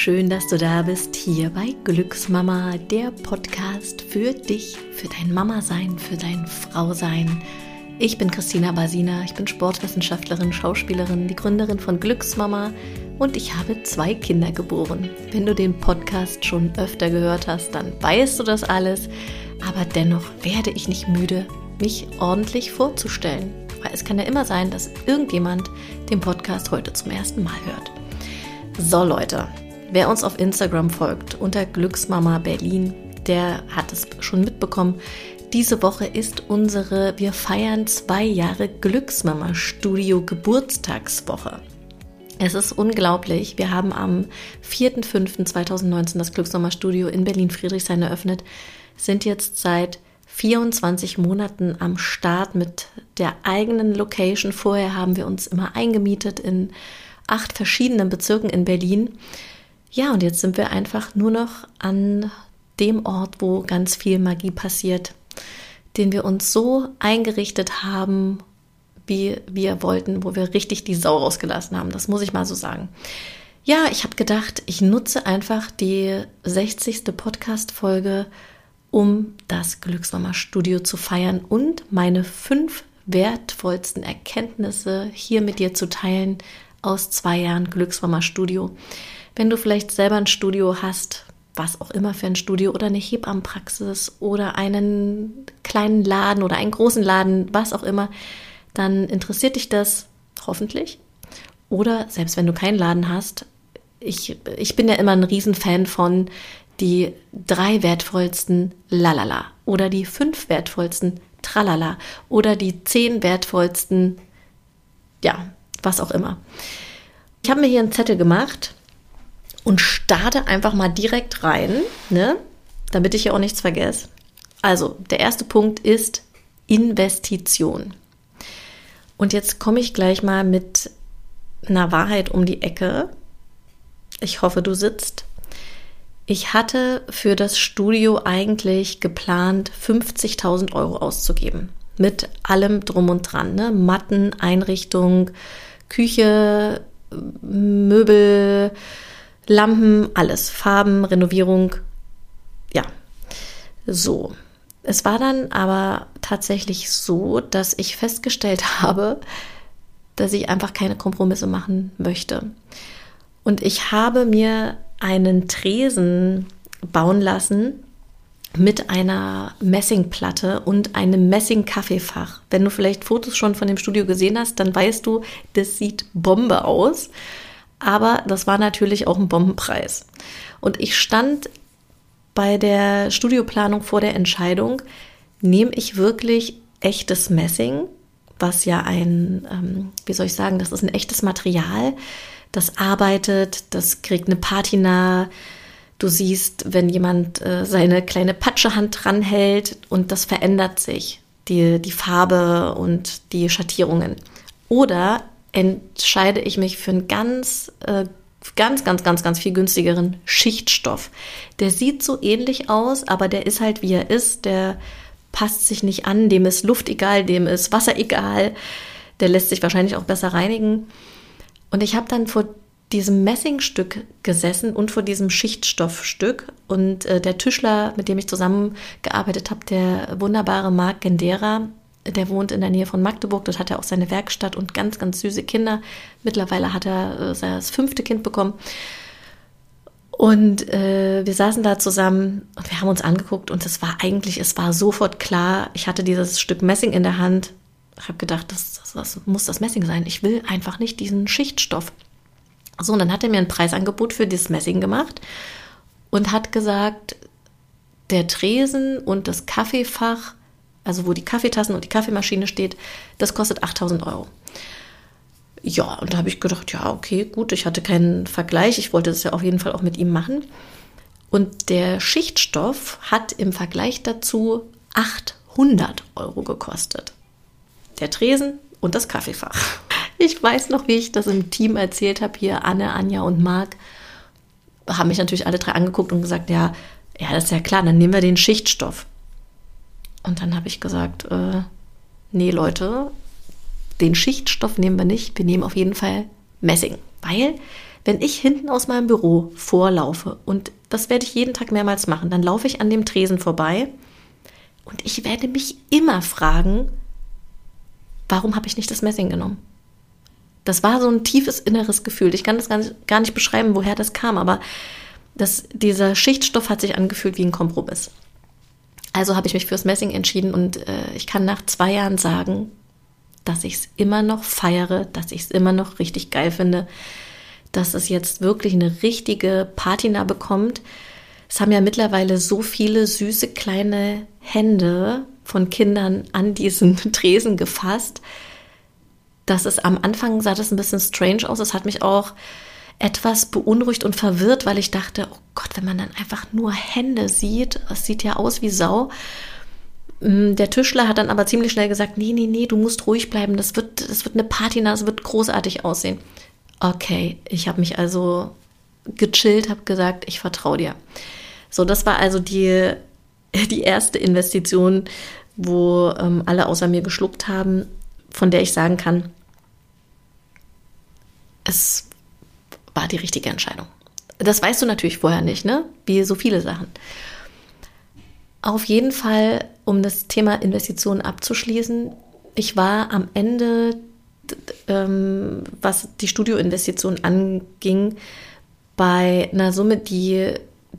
schön, dass du da bist, hier bei Glücksmama, der Podcast für dich, für dein Mama-Sein, für dein Frau-Sein. Ich bin Christina Basina, ich bin Sportwissenschaftlerin, Schauspielerin, die Gründerin von Glücksmama und ich habe zwei Kinder geboren. Wenn du den Podcast schon öfter gehört hast, dann weißt du das alles, aber dennoch werde ich nicht müde, mich ordentlich vorzustellen. Weil es kann ja immer sein, dass irgendjemand den Podcast heute zum ersten Mal hört. So Leute, wer uns auf Instagram folgt unter Glücksmama Berlin, der hat es schon mitbekommen. Diese Woche ist unsere Wir feiern zwei Jahre Glücksmama Studio Geburtstagswoche. Es ist unglaublich. Wir haben am 4.5.2019 das Glücksmama Studio in Berlin-Friedrichshain eröffnet, sind jetzt seit 24 Monaten am Start mit der eigenen Location. Vorher haben wir uns immer eingemietet in acht verschiedenen Bezirken in Berlin. Ja, und jetzt sind wir einfach nur noch an dem Ort, wo ganz viel Magie passiert, den wir uns so eingerichtet haben, wie wir wollten, wo wir richtig die Sau rausgelassen haben. Das muss ich mal so sagen. Ja, ich habe gedacht, ich nutze einfach die 60. Podcast-Folge, um das Glücksmama Studio zu feiern und meine fünf wertvollsten Erkenntnisse hier mit dir zu teilen, aus zwei Jahren Glücksmama Studio. Wenn du vielleicht selber ein Studio hast, was auch immer für ein Studio oder eine Hebammenpraxis oder einen kleinen Laden oder einen großen Laden, was auch immer, dann interessiert dich das hoffentlich. Oder selbst wenn du keinen Laden hast, ich, ich bin ja immer ein Riesenfan von die drei wertvollsten Lalala oder die fünf wertvollsten Tralala oder die zehn wertvollsten, ja, was auch immer. Ich habe mir hier einen Zettel gemacht und starte einfach mal direkt rein, ne? damit ich hier auch nichts vergesse. Also, der erste Punkt ist Investition. Und jetzt komme ich gleich mal mit einer Wahrheit um die Ecke. Ich hoffe, du sitzt. Ich hatte für das Studio eigentlich geplant, 50.000 Euro auszugeben. Mit allem drum und dran. Ne? Matten, Einrichtung, Küche, Möbel, Lampen, alles. Farben, Renovierung. Ja. So. Es war dann aber tatsächlich so, dass ich festgestellt habe, dass ich einfach keine Kompromisse machen möchte. Und ich habe mir einen Tresen bauen lassen, mit einer Messingplatte und einem Messing-Kaffeefach. Wenn du vielleicht Fotos schon von dem Studio gesehen hast, dann weißt du, das sieht Bombe aus. Aber das war natürlich auch ein Bombenpreis. Und ich stand bei der Studioplanung vor der Entscheidung, nehme ich wirklich echtes Messing, was ja ein, ähm, wie soll ich sagen, das ist ein echtes Material, das arbeitet, das kriegt eine Patina, Du siehst, wenn jemand äh, seine kleine Patschehand dranhält und das verändert sich, die, die Farbe und die Schattierungen. Oder entscheide ich mich für einen ganz, äh, ganz, ganz, ganz, ganz viel günstigeren Schichtstoff. Der sieht so ähnlich aus, aber der ist halt wie er ist. Der passt sich nicht an, dem ist Luft egal, dem ist Wasser egal. Der lässt sich wahrscheinlich auch besser reinigen. Und ich habe dann vor diesem Messingstück gesessen und vor diesem Schichtstoffstück. Und äh, der Tischler, mit dem ich zusammengearbeitet habe, der wunderbare Marc Gendera, der wohnt in der Nähe von Magdeburg. Dort hat er auch seine Werkstatt und ganz, ganz süße Kinder. Mittlerweile hat er äh, das fünfte Kind bekommen. Und äh, wir saßen da zusammen und wir haben uns angeguckt und es war eigentlich, es war sofort klar, ich hatte dieses Stück Messing in der Hand. Ich habe gedacht, das, das, das muss das Messing sein. Ich will einfach nicht diesen Schichtstoff. So, und dann hat er mir ein Preisangebot für dieses Messing gemacht und hat gesagt, der Tresen und das Kaffeefach, also wo die Kaffeetassen und die Kaffeemaschine steht, das kostet 8000 Euro. Ja, und da habe ich gedacht, ja, okay, gut, ich hatte keinen Vergleich, ich wollte das ja auf jeden Fall auch mit ihm machen. Und der Schichtstoff hat im Vergleich dazu 800 Euro gekostet. Der Tresen und das Kaffeefach. Ich weiß noch, wie ich das im Team erzählt habe, hier Anne, Anja und Marc, haben mich natürlich alle drei angeguckt und gesagt, ja, ja, das ist ja klar, dann nehmen wir den Schichtstoff. Und dann habe ich gesagt, äh, nee, Leute, den Schichtstoff nehmen wir nicht, wir nehmen auf jeden Fall Messing. Weil, wenn ich hinten aus meinem Büro vorlaufe, und das werde ich jeden Tag mehrmals machen, dann laufe ich an dem Tresen vorbei und ich werde mich immer fragen, warum habe ich nicht das Messing genommen? Das war so ein tiefes inneres Gefühl. Ich kann das gar nicht, gar nicht beschreiben, woher das kam, aber das, dieser Schichtstoff hat sich angefühlt wie ein Kompromiss. Also habe ich mich fürs Messing entschieden und äh, ich kann nach zwei Jahren sagen, dass ich es immer noch feiere, dass ich es immer noch richtig geil finde, dass es jetzt wirklich eine richtige Patina bekommt. Es haben ja mittlerweile so viele süße kleine Hände von Kindern an diesen Tresen gefasst, dass es am Anfang sah das ein bisschen strange aus. Es hat mich auch etwas beunruhigt und verwirrt, weil ich dachte, oh Gott, wenn man dann einfach nur Hände sieht, es sieht ja aus wie Sau. Mm, der Tischler hat dann aber ziemlich schnell gesagt, nee, nee, nee, du musst ruhig bleiben, das wird, das wird eine Patina, das wird großartig aussehen. Okay, ich habe mich also gechillt, habe gesagt, ich vertraue dir. So, das war also die, die erste Investition, wo ähm, alle außer mir geschluckt haben, von der ich sagen kann, es war die richtige Entscheidung. Das weißt du natürlich vorher nicht, ne? Wie so viele Sachen. Auf jeden Fall, um das Thema Investitionen abzuschließen, ich war am Ende, ähm, was die Studioinvestition anging, bei einer Summe, die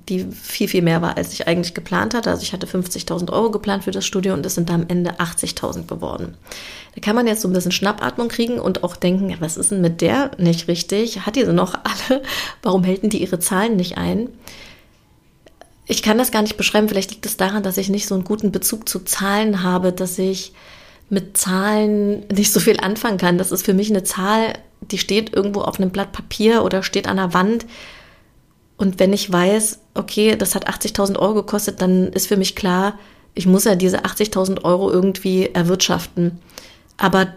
die viel, viel mehr war, als ich eigentlich geplant hatte. Also ich hatte 50.000 Euro geplant für das Studio und es sind da am Ende 80.000 geworden. Da kann man jetzt so ein bisschen Schnappatmung kriegen und auch denken, was ist denn mit der nicht richtig? Hat die sie noch alle? Warum halten die ihre Zahlen nicht ein? Ich kann das gar nicht beschreiben. Vielleicht liegt es daran, dass ich nicht so einen guten Bezug zu Zahlen habe, dass ich mit Zahlen nicht so viel anfangen kann. Das ist für mich eine Zahl, die steht irgendwo auf einem Blatt Papier oder steht an der Wand und wenn ich weiß, okay, das hat 80.000 Euro gekostet, dann ist für mich klar, ich muss ja diese 80.000 Euro irgendwie erwirtschaften. Aber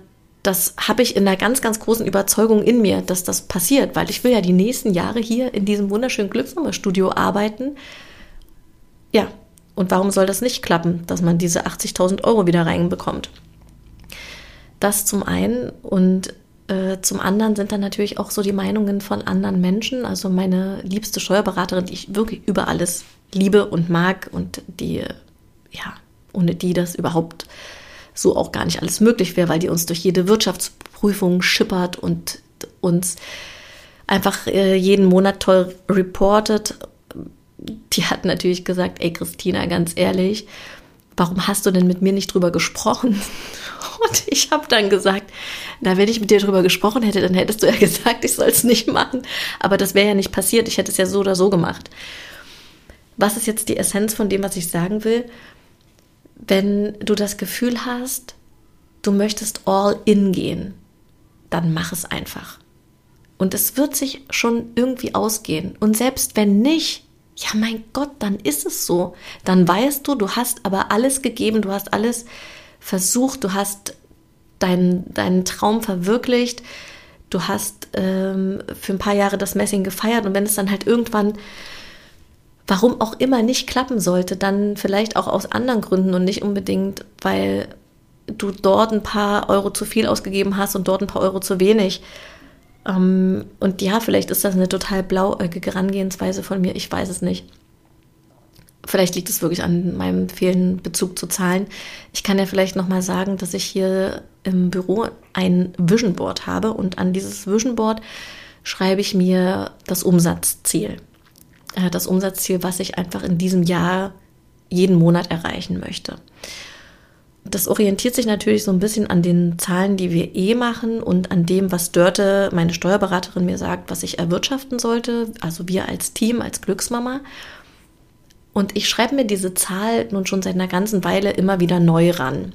das habe ich in einer ganz, ganz großen Überzeugung in mir, dass das passiert, weil ich will ja die nächsten Jahre hier in diesem wunderschönen Glücksnummer-Studio arbeiten. Ja, und warum soll das nicht klappen, dass man diese 80.000 Euro wieder reinbekommt? Das zum einen und äh, zum anderen sind dann natürlich auch so die Meinungen von anderen Menschen. Also meine liebste Steuerberaterin, die ich wirklich über alles liebe und mag und die, ja, ohne die das überhaupt so auch gar nicht alles möglich wäre, weil die uns durch jede Wirtschaftsprüfung schippert und uns einfach äh, jeden Monat toll reportet. Die hat natürlich gesagt, ey Christina, ganz ehrlich, warum hast du denn mit mir nicht drüber gesprochen? Und ich habe dann gesagt, na, wenn ich mit dir drüber gesprochen hätte, dann hättest du ja gesagt, ich soll es nicht machen. Aber das wäre ja nicht passiert. Ich hätte es ja so oder so gemacht. Was ist jetzt die Essenz von dem, was ich sagen will? Wenn du das Gefühl hast, du möchtest all in gehen, dann mach es einfach. Und es wird sich schon irgendwie ausgehen. Und selbst wenn nicht, ja mein Gott, dann ist es so. Dann weißt du, du hast aber alles gegeben, du hast alles versucht, du hast deinen, deinen Traum verwirklicht, du hast ähm, für ein paar Jahre das Messing gefeiert und wenn es dann halt irgendwann, warum auch immer, nicht klappen sollte, dann vielleicht auch aus anderen Gründen und nicht unbedingt, weil du dort ein paar Euro zu viel ausgegeben hast und dort ein paar Euro zu wenig. Ähm, und ja, vielleicht ist das eine total blauäugige Herangehensweise von mir, ich weiß es nicht. Vielleicht liegt es wirklich an meinem fehlenden Bezug zu Zahlen. Ich kann ja vielleicht noch mal sagen, dass ich hier im Büro ein Vision Board habe und an dieses Vision Board schreibe ich mir das Umsatzziel. Äh, das Umsatzziel, was ich einfach in diesem Jahr jeden Monat erreichen möchte. Das orientiert sich natürlich so ein bisschen an den Zahlen, die wir eh machen und an dem, was Dörte, meine Steuerberaterin, mir sagt, was ich erwirtschaften sollte. Also wir als Team, als Glücksmama. Und ich schreibe mir diese Zahl nun schon seit einer ganzen Weile immer wieder neu ran.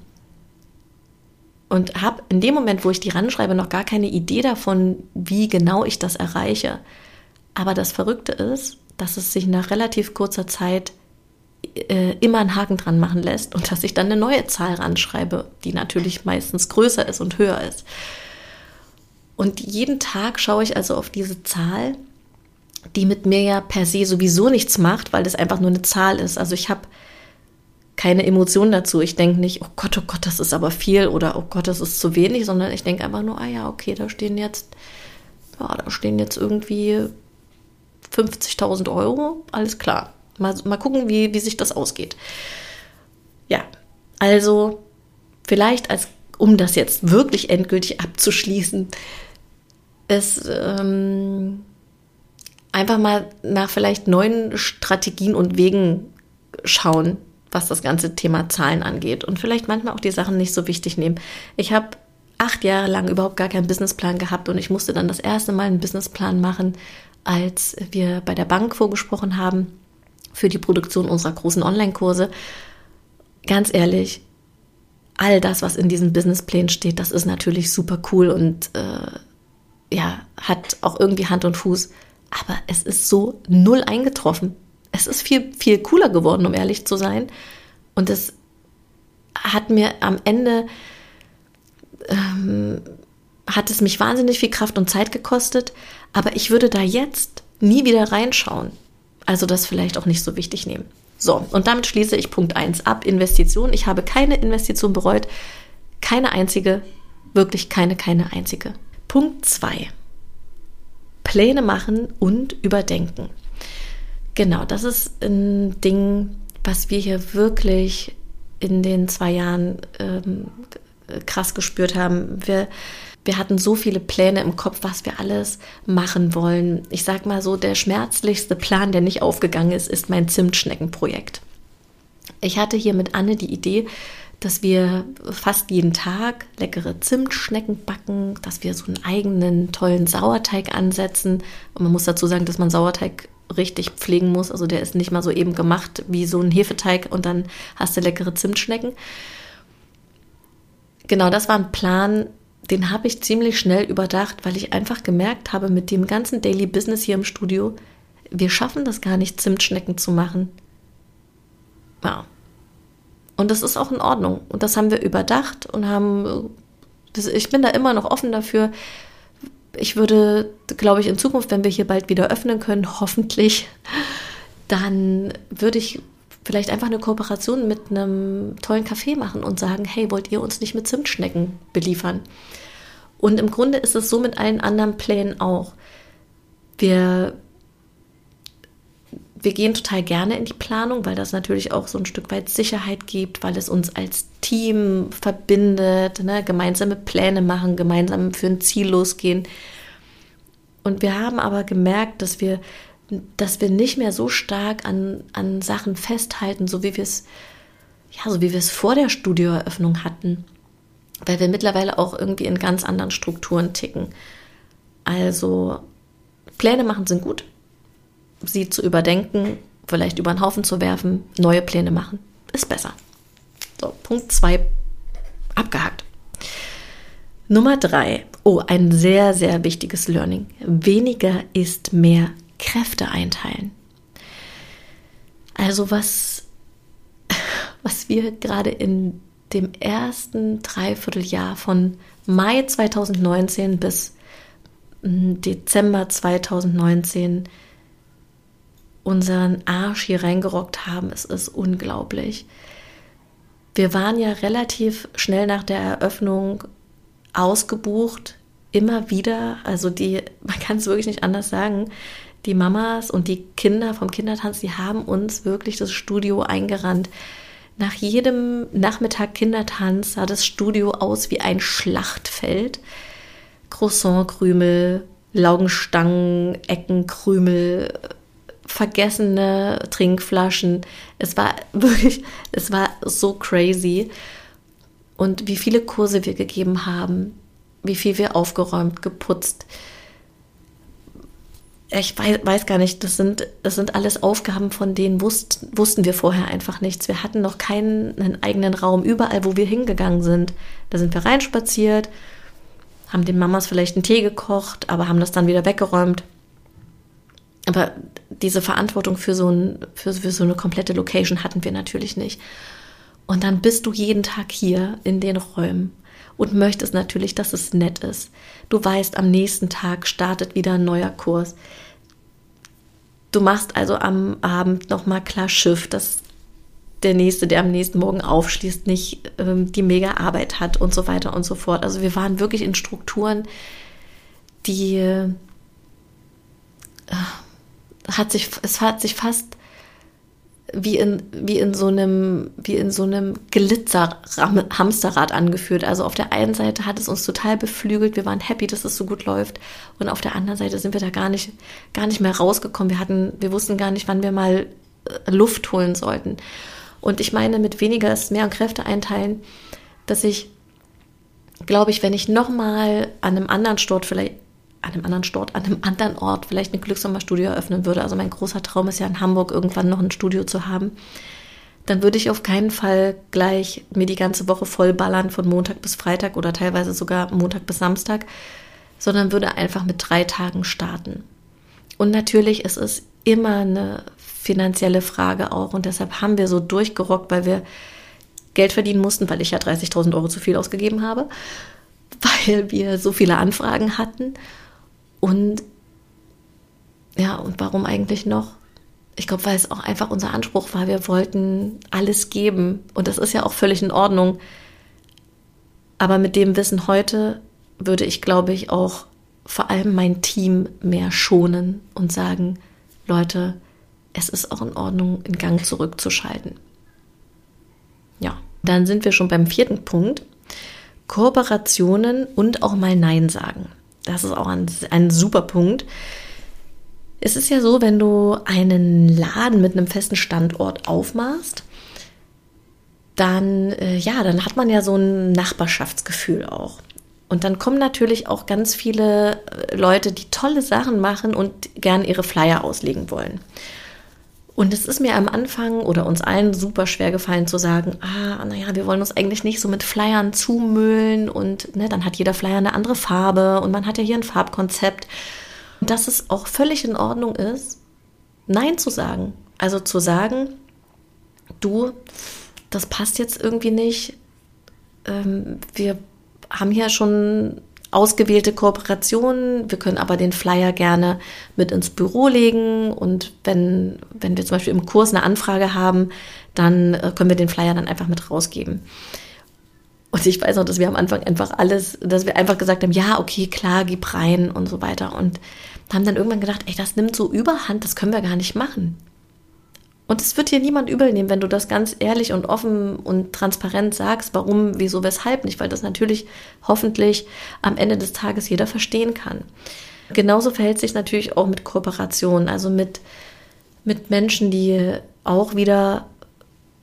Und habe in dem Moment, wo ich die ranschreibe, noch gar keine Idee davon, wie genau ich das erreiche. Aber das Verrückte ist, dass es sich nach relativ kurzer Zeit äh, immer einen Haken dran machen lässt und dass ich dann eine neue Zahl ranschreibe, die natürlich meistens größer ist und höher ist. Und jeden Tag schaue ich also auf diese Zahl die mit mir ja per se sowieso nichts macht, weil das einfach nur eine Zahl ist. Also ich habe keine Emotion dazu. Ich denke nicht, oh Gott, oh Gott, das ist aber viel oder oh Gott, das ist zu wenig, sondern ich denke einfach nur, ah ja, okay, da stehen jetzt ja, da stehen jetzt irgendwie 50.000 Euro, alles klar. Mal, mal gucken, wie, wie sich das ausgeht. Ja, also vielleicht als, um das jetzt wirklich endgültig abzuschließen, ist ähm, einfach mal nach vielleicht neuen Strategien und Wegen schauen, was das ganze Thema Zahlen angeht und vielleicht manchmal auch die Sachen nicht so wichtig nehmen. Ich habe acht Jahre lang überhaupt gar keinen Businessplan gehabt und ich musste dann das erste Mal einen Businessplan machen, als wir bei der Bank vorgesprochen haben für die Produktion unserer großen Online-Kurse. Ganz ehrlich, all das, was in diesen Businessplänen steht, das ist natürlich super cool und äh, ja, hat auch irgendwie Hand und Fuß. Aber es ist so null eingetroffen. Es ist viel, viel cooler geworden, um ehrlich zu sein. Und es hat mir am Ende, ähm, hat es mich wahnsinnig viel Kraft und Zeit gekostet. Aber ich würde da jetzt nie wieder reinschauen. Also das vielleicht auch nicht so wichtig nehmen. So, und damit schließe ich Punkt 1 ab. Investition. Ich habe keine Investition bereut. Keine einzige. Wirklich keine, keine einzige. Punkt 2. Pläne machen und überdenken. Genau, das ist ein Ding, was wir hier wirklich in den zwei Jahren ähm, krass gespürt haben. Wir, wir hatten so viele Pläne im Kopf, was wir alles machen wollen. Ich sag mal so, der schmerzlichste Plan, der nicht aufgegangen ist, ist mein Zimtschneckenprojekt. Ich hatte hier mit Anne die Idee, dass wir fast jeden Tag leckere Zimtschnecken backen, dass wir so einen eigenen tollen Sauerteig ansetzen. Und man muss dazu sagen, dass man Sauerteig richtig pflegen muss. Also der ist nicht mal so eben gemacht wie so ein Hefeteig und dann hast du leckere Zimtschnecken. Genau, das war ein Plan, den habe ich ziemlich schnell überdacht, weil ich einfach gemerkt habe, mit dem ganzen Daily Business hier im Studio, wir schaffen das gar nicht, Zimtschnecken zu machen. Ja, und das ist auch in Ordnung. Und das haben wir überdacht und haben, ich bin da immer noch offen dafür. Ich würde, glaube ich, in Zukunft, wenn wir hier bald wieder öffnen können, hoffentlich, dann würde ich vielleicht einfach eine Kooperation mit einem tollen Café machen und sagen, hey, wollt ihr uns nicht mit Zimtschnecken beliefern? Und im Grunde ist es so mit allen anderen Plänen auch. Wir wir gehen total gerne in die Planung, weil das natürlich auch so ein Stück weit Sicherheit gibt, weil es uns als Team verbindet, ne? gemeinsame Pläne machen, gemeinsam für ein Ziel losgehen. Und wir haben aber gemerkt, dass wir, dass wir nicht mehr so stark an, an Sachen festhalten, so wie wir es, ja, so wie wir es vor der Studioeröffnung hatten, weil wir mittlerweile auch irgendwie in ganz anderen Strukturen ticken. Also Pläne machen sind gut, sie zu überdenken, vielleicht über den Haufen zu werfen, neue Pläne machen. Ist besser. So, Punkt 2 abgehakt. Nummer 3. Oh, ein sehr, sehr wichtiges Learning. Weniger ist mehr Kräfte einteilen. Also was, was wir gerade in dem ersten Dreivierteljahr von Mai 2019 bis hm, Dezember 2019 unseren Arsch hier reingerockt haben. Es ist unglaublich. Wir waren ja relativ schnell nach der Eröffnung ausgebucht, immer wieder. Also die, man kann es wirklich nicht anders sagen. Die Mamas und die Kinder vom Kindertanz, die haben uns wirklich das Studio eingerannt. Nach jedem Nachmittag Kindertanz sah das Studio aus wie ein Schlachtfeld. Croissantkrümel, Laugenstangen, Eckenkrümel, vergessene Trinkflaschen. Es war wirklich, es war so crazy. Und wie viele Kurse wir gegeben haben, wie viel wir aufgeräumt, geputzt. Ich weiß, weiß gar nicht, das sind, das sind alles Aufgaben, von denen wusst, wussten wir vorher einfach nichts. Wir hatten noch keinen eigenen Raum. Überall, wo wir hingegangen sind, da sind wir reinspaziert, haben den Mamas vielleicht einen Tee gekocht, aber haben das dann wieder weggeräumt. Aber diese Verantwortung für so, ein, für, für so eine komplette Location hatten wir natürlich nicht. Und dann bist du jeden Tag hier in den Räumen und möchtest natürlich, dass es nett ist. Du weißt, am nächsten Tag startet wieder ein neuer Kurs. Du machst also am Abend nochmal klar Schiff, dass der Nächste, der am nächsten Morgen aufschließt, nicht ähm, die mega Arbeit hat und so weiter und so fort. Also wir waren wirklich in Strukturen, die äh, hat sich, es hat sich fast wie in, wie in so einem, wie in so einem Glitzer-Hamsterrad angeführt. Also auf der einen Seite hat es uns total beflügelt, wir waren happy, dass es so gut läuft. Und auf der anderen Seite sind wir da gar nicht, gar nicht mehr rausgekommen. Wir hatten, wir wussten gar nicht, wann wir mal äh, Luft holen sollten. Und ich meine, mit weniger ist mehr und Kräfte einteilen, dass ich, glaube ich, wenn ich nochmal an einem anderen Stort vielleicht an einem anderen Stort, an einem anderen Ort vielleicht eine Glückshammer-Studio eröffnen würde. Also mein großer Traum ist ja in Hamburg irgendwann noch ein Studio zu haben. Dann würde ich auf keinen Fall gleich mir die ganze Woche voll ballern von Montag bis Freitag oder teilweise sogar Montag bis Samstag, sondern würde einfach mit drei Tagen starten. Und natürlich ist es immer eine finanzielle Frage auch und deshalb haben wir so durchgerockt, weil wir Geld verdienen mussten, weil ich ja 30.000 Euro zu viel ausgegeben habe, weil wir so viele Anfragen hatten und ja, und warum eigentlich noch? Ich glaube, weil es auch einfach unser Anspruch war, wir wollten alles geben. Und das ist ja auch völlig in Ordnung. Aber mit dem Wissen heute würde ich, glaube ich, auch vor allem mein Team mehr schonen und sagen, Leute, es ist auch in Ordnung, in Gang zurückzuschalten. Ja, dann sind wir schon beim vierten Punkt. Kooperationen und auch mal Nein sagen. Das ist auch ein, ein super Punkt. Es ist ja so, wenn du einen Laden mit einem festen Standort aufmachst, dann, äh, ja, dann hat man ja so ein Nachbarschaftsgefühl auch. Und dann kommen natürlich auch ganz viele äh, Leute, die tolle Sachen machen und gern ihre Flyer auslegen wollen. Und es ist mir am Anfang oder uns allen super schwer gefallen zu sagen, ah, naja, wir wollen uns eigentlich nicht so mit Flyern zumüllen und ne, dann hat jeder Flyer eine andere Farbe und man hat ja hier ein Farbkonzept. Und dass es auch völlig in Ordnung ist, Nein zu sagen. Also zu sagen, du, das passt jetzt irgendwie nicht. Ähm, wir haben hier schon ausgewählte Kooperationen. Wir können aber den Flyer gerne mit ins Büro legen und wenn, wenn wir zum Beispiel im Kurs eine Anfrage haben, dann äh, können wir den Flyer dann einfach mit rausgeben. Und ich weiß noch, dass wir am Anfang einfach alles, dass wir einfach gesagt haben, ja, okay, klar, gib rein und so weiter. Und haben dann irgendwann gedacht, ey, das nimmt so überhand, das können wir gar nicht machen. Und es wird dir niemand übel nehmen, wenn du das ganz ehrlich und offen und transparent sagst, warum, wieso, weshalb nicht, weil das natürlich hoffentlich am Ende des Tages jeder verstehen kann. Genauso verhält sich natürlich auch mit Kooperationen, also mit, mit Menschen, die auch wieder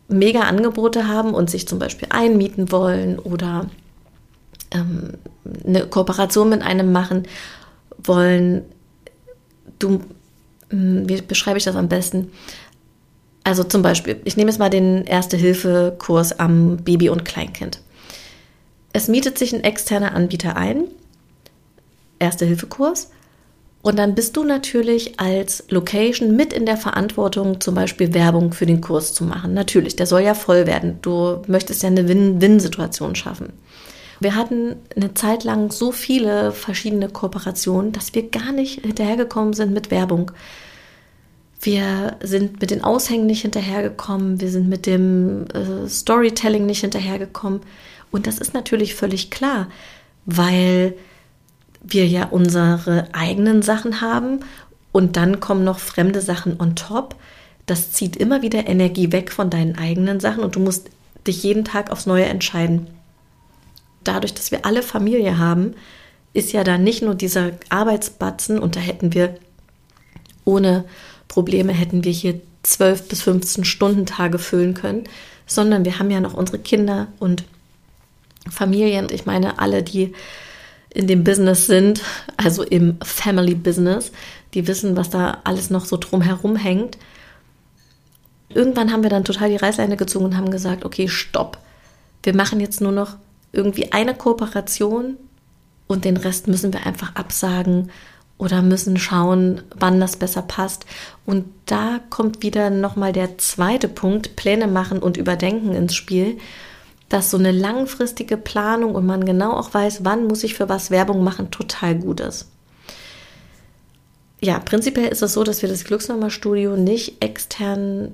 mega Angebote haben und sich zum Beispiel einmieten wollen oder ähm, eine Kooperation mit einem machen wollen. Du, hm, wie beschreibe ich das am besten? Also zum Beispiel, ich nehme jetzt mal den Erste-Hilfe-Kurs am Baby- und Kleinkind. Es mietet sich ein externer Anbieter ein, Erste-Hilfe-Kurs, und dann bist du natürlich als Location mit in der Verantwortung, zum Beispiel Werbung für den Kurs zu machen. Natürlich, der soll ja voll werden. Du möchtest ja eine Win-Win-Situation schaffen. Wir hatten eine Zeit lang so viele verschiedene Kooperationen, dass wir gar nicht hinterhergekommen sind mit Werbung. Wir sind mit den Aushängen nicht hinterhergekommen, wir sind mit dem äh, Storytelling nicht hinterhergekommen. Und das ist natürlich völlig klar, weil wir ja unsere eigenen Sachen haben und dann kommen noch fremde Sachen on top. Das zieht immer wieder Energie weg von deinen eigenen Sachen und du musst dich jeden Tag aufs Neue entscheiden. Dadurch, dass wir alle Familie haben, ist ja da nicht nur dieser Arbeitsbatzen und da hätten wir ohne Probleme hätten wir hier 12 bis 15 Stunden Tage füllen können, sondern wir haben ja noch unsere Kinder und Familien. Ich meine, alle, die in dem Business sind, also im Family Business, die wissen, was da alles noch so drumherum hängt. Irgendwann haben wir dann total die Reißleine gezogen und haben gesagt, okay, stopp. Wir machen jetzt nur noch irgendwie eine Kooperation und den Rest müssen wir einfach absagen oder müssen schauen, wann das besser passt. Und da kommt wieder nochmal der zweite Punkt, Pläne machen und überdenken ins Spiel, dass so eine langfristige Planung und man genau auch weiß, wann muss ich für was Werbung machen, total gut ist. Ja, prinzipiell ist es so, dass wir das Glücksnummer-Studio nicht extern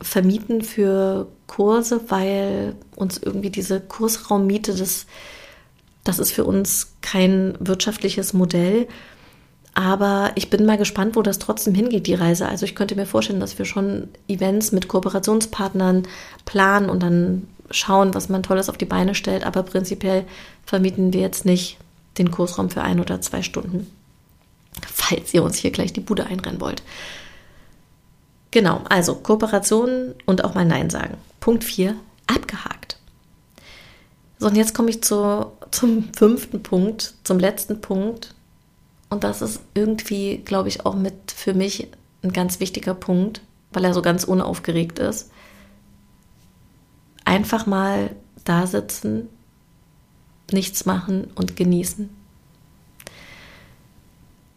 vermieten für Kurse, weil uns irgendwie diese Kursraummiete, das, das ist für uns kein wirtschaftliches Modell. Aber ich bin mal gespannt, wo das trotzdem hingeht, die Reise. Also ich könnte mir vorstellen, dass wir schon Events mit Kooperationspartnern planen und dann schauen, was man Tolles auf die Beine stellt. Aber prinzipiell vermieten wir jetzt nicht den Kursraum für ein oder zwei Stunden, falls ihr uns hier gleich die Bude einrennen wollt. Genau, also Kooperation und auch mal Nein sagen. Punkt 4, abgehakt. So, und jetzt komme ich zu, zum fünften Punkt, zum letzten Punkt. Und das ist irgendwie, glaube ich, auch mit für mich ein ganz wichtiger Punkt, weil er so ganz unaufgeregt ist. Einfach mal da sitzen, nichts machen und genießen.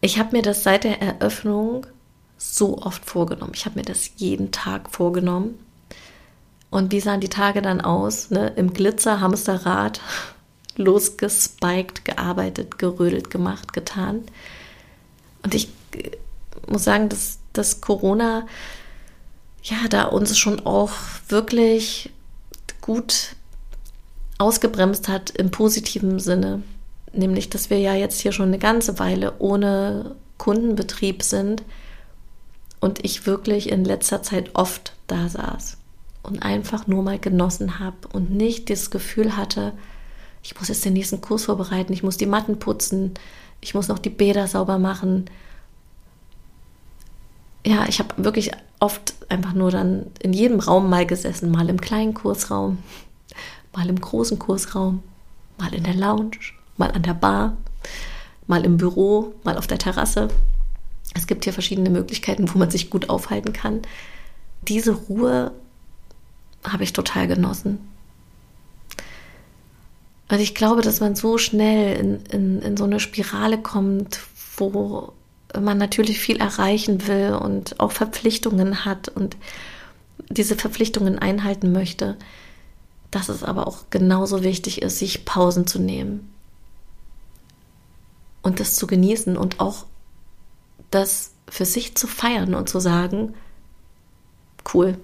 Ich habe mir das seit der Eröffnung so oft vorgenommen. Ich habe mir das jeden Tag vorgenommen. Und wie sahen die Tage dann aus? Ne? Im Glitzer, Hamsterrad, losgespiked, gearbeitet, gerödelt, gemacht, getan. Und ich äh, muss sagen, dass, dass Corona ja da uns schon auch wirklich gut ausgebremst hat im positiven Sinne. Nämlich, dass wir ja jetzt hier schon eine ganze Weile ohne Kundenbetrieb sind und ich wirklich in letzter Zeit oft da saß und einfach nur mal genossen habe und nicht das Gefühl hatte, ich muss jetzt den nächsten Kurs vorbereiten, ich muss die Matten putzen, ich muss noch die Bäder sauber machen. Ja, ich habe wirklich oft einfach nur dann in jedem Raum mal gesessen, mal im kleinen Kursraum, mal im großen Kursraum, mal in der Lounge, mal an der Bar, mal im Büro, mal auf der Terrasse. Es gibt hier verschiedene Möglichkeiten, wo man sich gut aufhalten kann. Diese Ruhe habe ich total genossen. Also ich glaube, dass man so schnell in, in, in so eine Spirale kommt, wo man natürlich viel erreichen will und auch Verpflichtungen hat und diese Verpflichtungen einhalten möchte, dass es aber auch genauso wichtig ist, sich Pausen zu nehmen und das zu genießen und auch das für sich zu feiern und zu sagen, cool,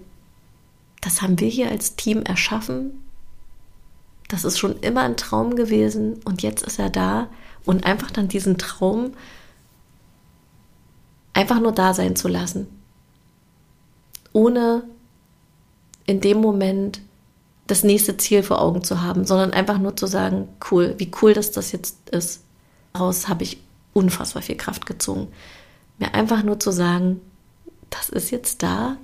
das haben wir hier als Team erschaffen. Das ist schon immer ein Traum gewesen und jetzt ist er da und einfach dann diesen Traum einfach nur da sein zu lassen, ohne in dem Moment das nächste Ziel vor Augen zu haben, sondern einfach nur zu sagen, cool, wie cool dass das jetzt ist. Daraus habe ich unfassbar viel Kraft gezogen mir einfach nur zu sagen, das ist jetzt da,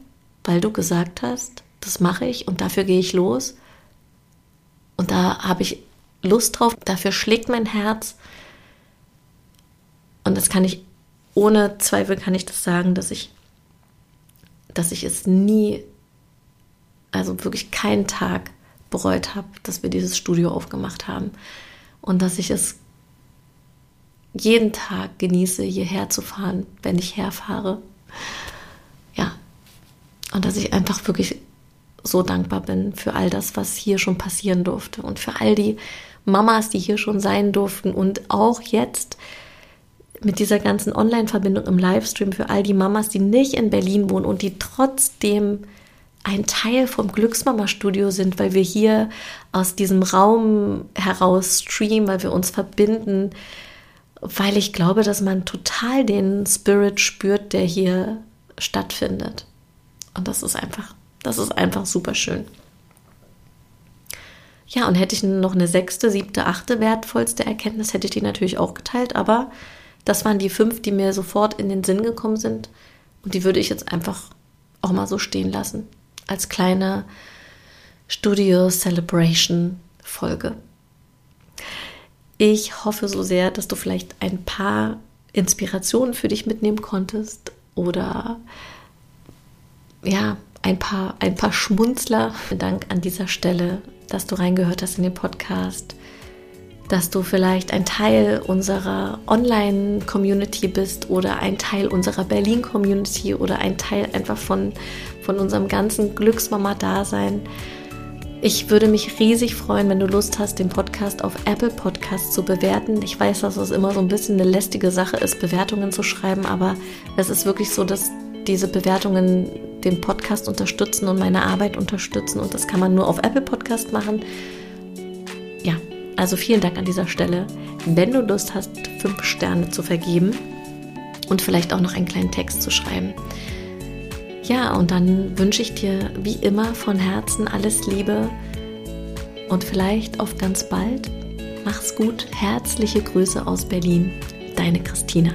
weil du gesagt hast, das mache ich und dafür gehe ich los. Und da habe ich Lust drauf, dafür schlägt mein Herz. Und das kann ich, ohne Zweifel kann ich das sagen, dass ich, dass ich es nie, also wirklich keinen Tag bereut habe, dass wir dieses Studio aufgemacht haben. Und dass ich es jeden Tag genieße, hierher zu fahren, wenn ich herfahre. Ja. Und dass ich einfach wirklich so dankbar bin für all das, was hier schon passieren durfte und für all die Mamas, die hier schon sein durften und auch jetzt mit dieser ganzen Online-Verbindung im Livestream für all die Mamas, die nicht in Berlin wohnen und die trotzdem ein Teil vom Glücksmama-Studio sind, weil wir hier aus diesem Raum heraus streamen, weil wir uns verbinden, weil ich glaube, dass man total den Spirit spürt, der hier stattfindet. Und das ist einfach, das ist einfach super schön. Ja, und hätte ich noch eine sechste, siebte, achte wertvollste Erkenntnis, hätte ich die natürlich auch geteilt, aber das waren die fünf, die mir sofort in den Sinn gekommen sind. Und die würde ich jetzt einfach auch mal so stehen lassen. Als kleine Studio Celebration Folge. Ich hoffe so sehr, dass du vielleicht ein paar Inspirationen für dich mitnehmen konntest oder ja, ein paar, ein paar Schmunzler. Dank an dieser Stelle, dass du reingehört hast in den Podcast, dass du vielleicht ein Teil unserer Online-Community bist oder ein Teil unserer Berlin-Community oder ein Teil einfach von, von unserem ganzen Glücksmama-Dasein. Ich würde mich riesig freuen, wenn du Lust hast, den Podcast auf Apple Podcasts zu bewerten. Ich weiß, dass es immer so ein bisschen eine lästige Sache ist, Bewertungen zu schreiben, aber es ist wirklich so, dass diese Bewertungen den Podcast unterstützen und meine Arbeit unterstützen und das kann man nur auf Apple Podcast machen. Ja, also vielen Dank an dieser Stelle. Wenn du Lust hast, fünf Sterne zu vergeben, und vielleicht auch noch einen kleinen Text zu schreiben. Ja, und dann wünsche ich dir wie immer von Herzen alles Liebe und vielleicht auf ganz bald. Mach's gut. Herzliche Grüße aus Berlin. Deine Christina.